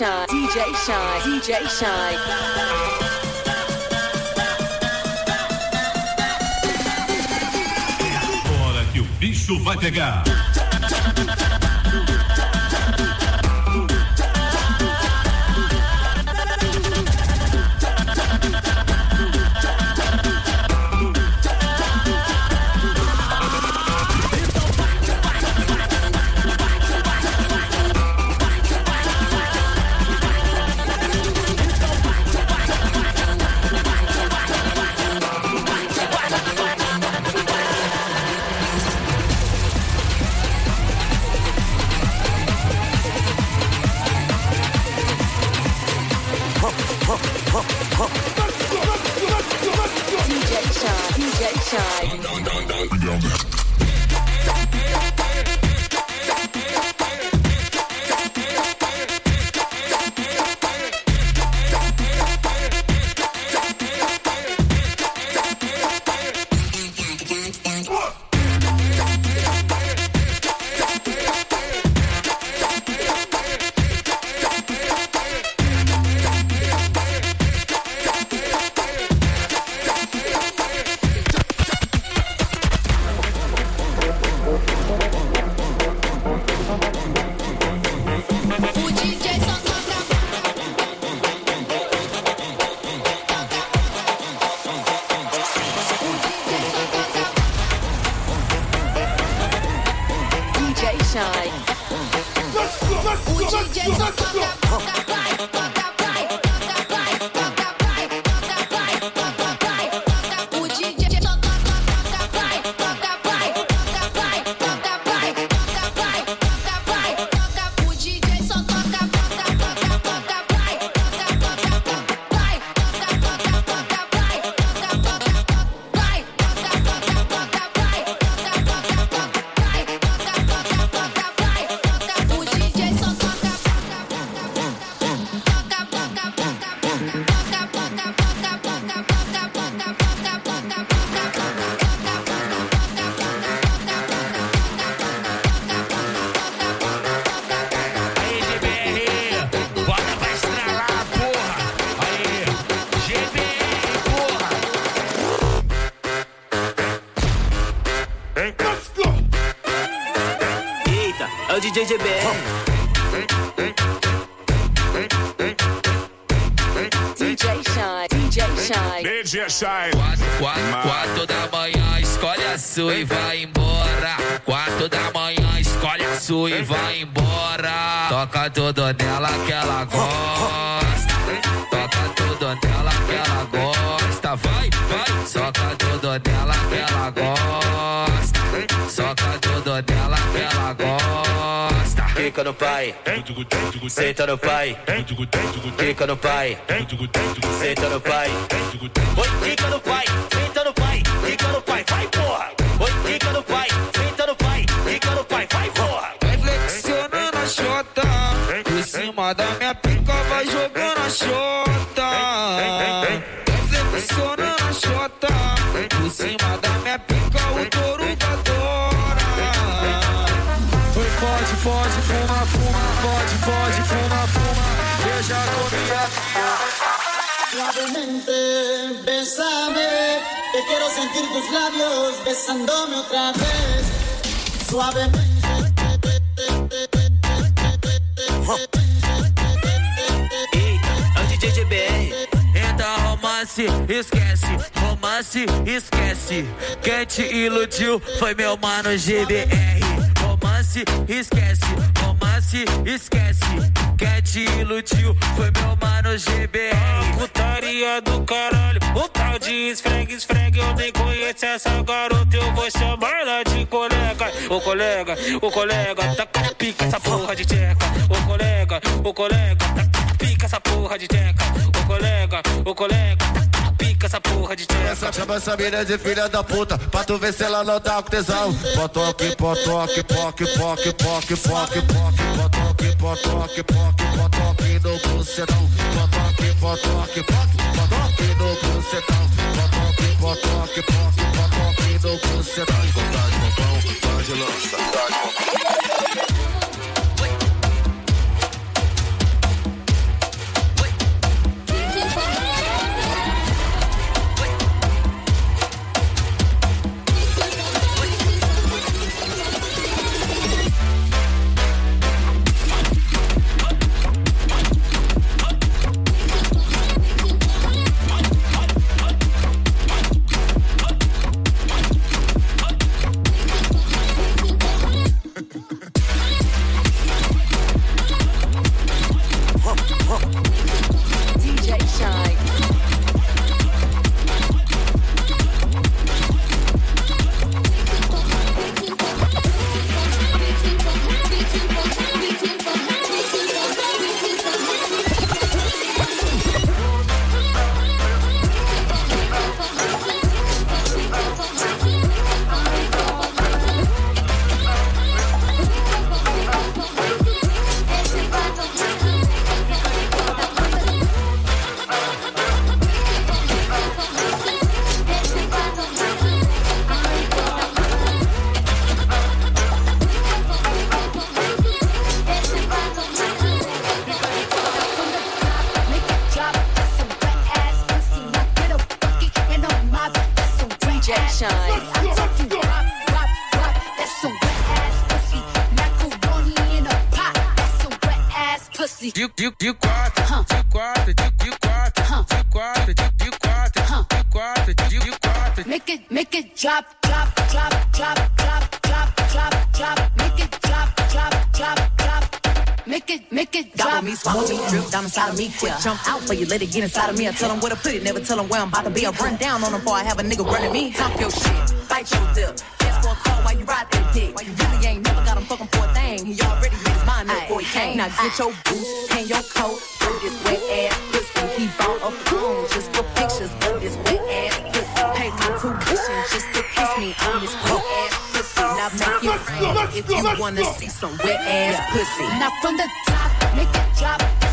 Shy, DJ Shy, que o bicho vai pegar. O DJ GBR. DJ Shine. DJ Shine. DJ Shine. Quatro, quatro, quatro da manhã, escolhe a sua e vai embora. Quatro da manhã, escolhe a sua e vai embora. Toca tudo nela que ela gosta. Toca tudo nela que ela gosta. Vai, vai, soca tudo nela que ela gosta. Fica no pai, senta no pai. Fica no pai, senta no pai. Oi, fica no pai, senta no pai. Fica no pai, vai porra. Oi, fica no pai, senta no pai. Fica no pai, vai porra. Vai flexionando a chota Por cima da minha pica vai jogando a chota sentir tus labios besándome otra vez. Suavemente. Romance, esquece romance, esquece. Quem te iludiu foi meu mano GBR. Romance, esquece. Romance, esquece. Quem te iludiu foi meu mano GBR. Putaria do caralho, o tal de esfregue, esfregue. Eu nem conheço essa garota, eu vou chamar ela de colega. Ô colega, ô colega, tá com pica essa porra de tcheca. Ô colega, ô colega, tá com pica essa porra de tcheca. Ô colega, ô colega, tá de. Essa chama essa mina de filha da puta, pra tu ver se ela não tá com tesão. Potoque, potoque, poque, poque, poque, poque, poque, potoque, potoque, poque, potoque no bucetão. Potoque, potoque, poque, potoque no bucetão. Potoque, potoque, poque, potoque no bucetão. Vontade, bobão, vontade, lança, vontade, bobão. DJ Shine. De, de, de quatro, de quatro, de, de quatro, de quatro, de, de quatro, de quatro, de, de quatro. Make it, make it drop, drop, drop, drop, drop, drop, drop, drop. Make it drop, drop, drop, drop. Make it, make it drop. Gobble me, swallow me, drip down inside of me. Quick jump out for you, let it get inside of me. I tell them where to put it, never tell them where I'm about to be. I run down on them before I have a nigga running me. Talk your shit, bite your lip. Ask for a call while you ride that dick. You really ain't never got him fucking for a thing. He already made his mind up before he came. Now get your boots, hang your coat, throw this wet ass pussy. He bought a phone just for pictures of this wet ass pussy. Pay my tuition just to kiss me on this wet ass pussy. Now make it rain if you wanna see some wet ass pussy. Now from the top, make it drop.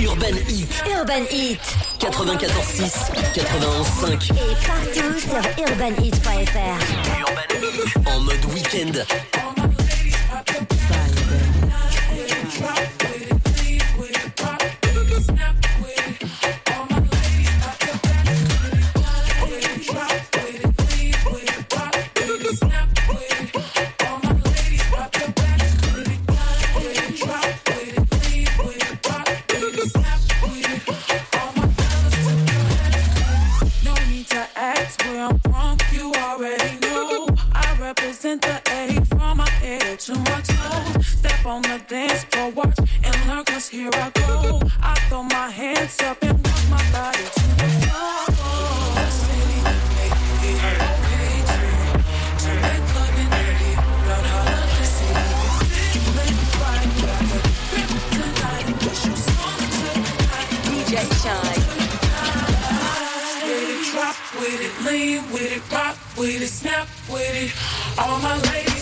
Urban Heat. Urban Heat. 94.6, 91.5. Et partout sur urbanheat.fr. Urban Heat. En mode week-end. with it, rock with it, snap with it. All my ladies.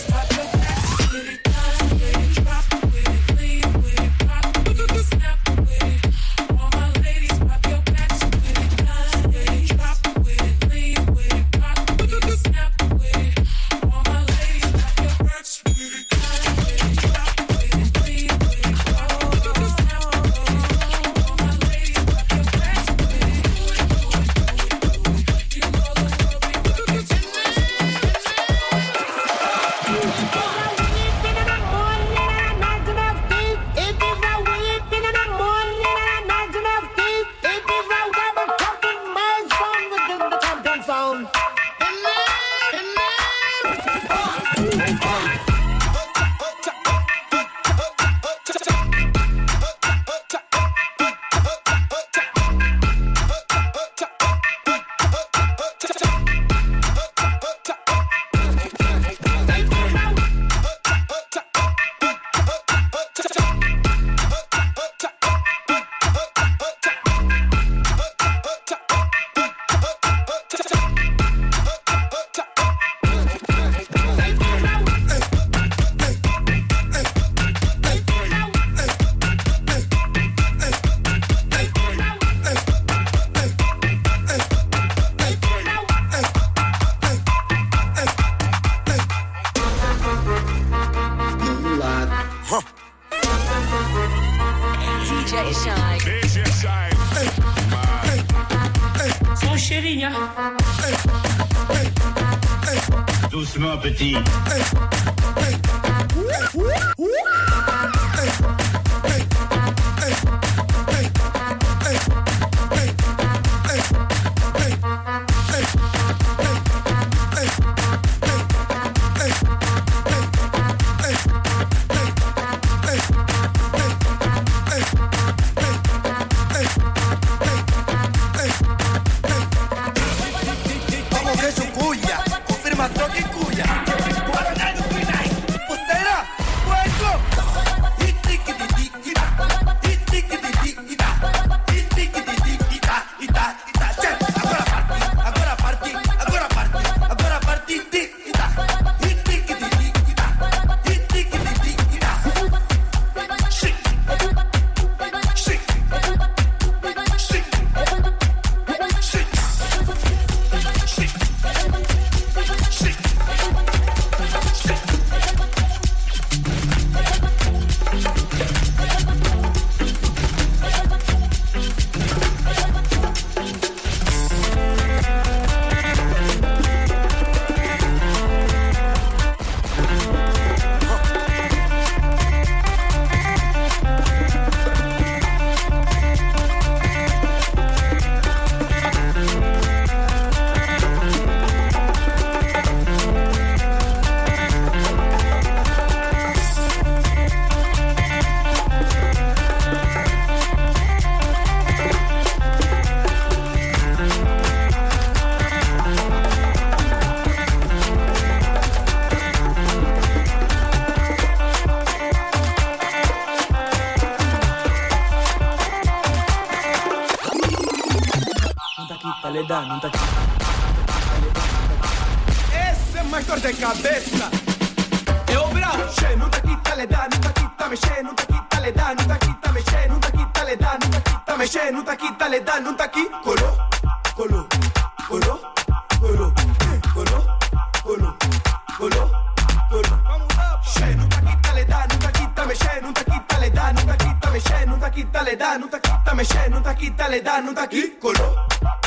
petit. te, nu t'acchi, dalle, da, nu t'acchi, colo, colo, colo, colo, colo, colo, colo, colo. She, nu t'acchi, dalle, da, nu t'acchi, dame, she, nu t'acchi, dalle, da, nu t'acchi, dame, she, nu t'acchi, dalle, da, nu t'acchi, dame, she, nu t'acchi, dalle, da, nu t'acchi, colo.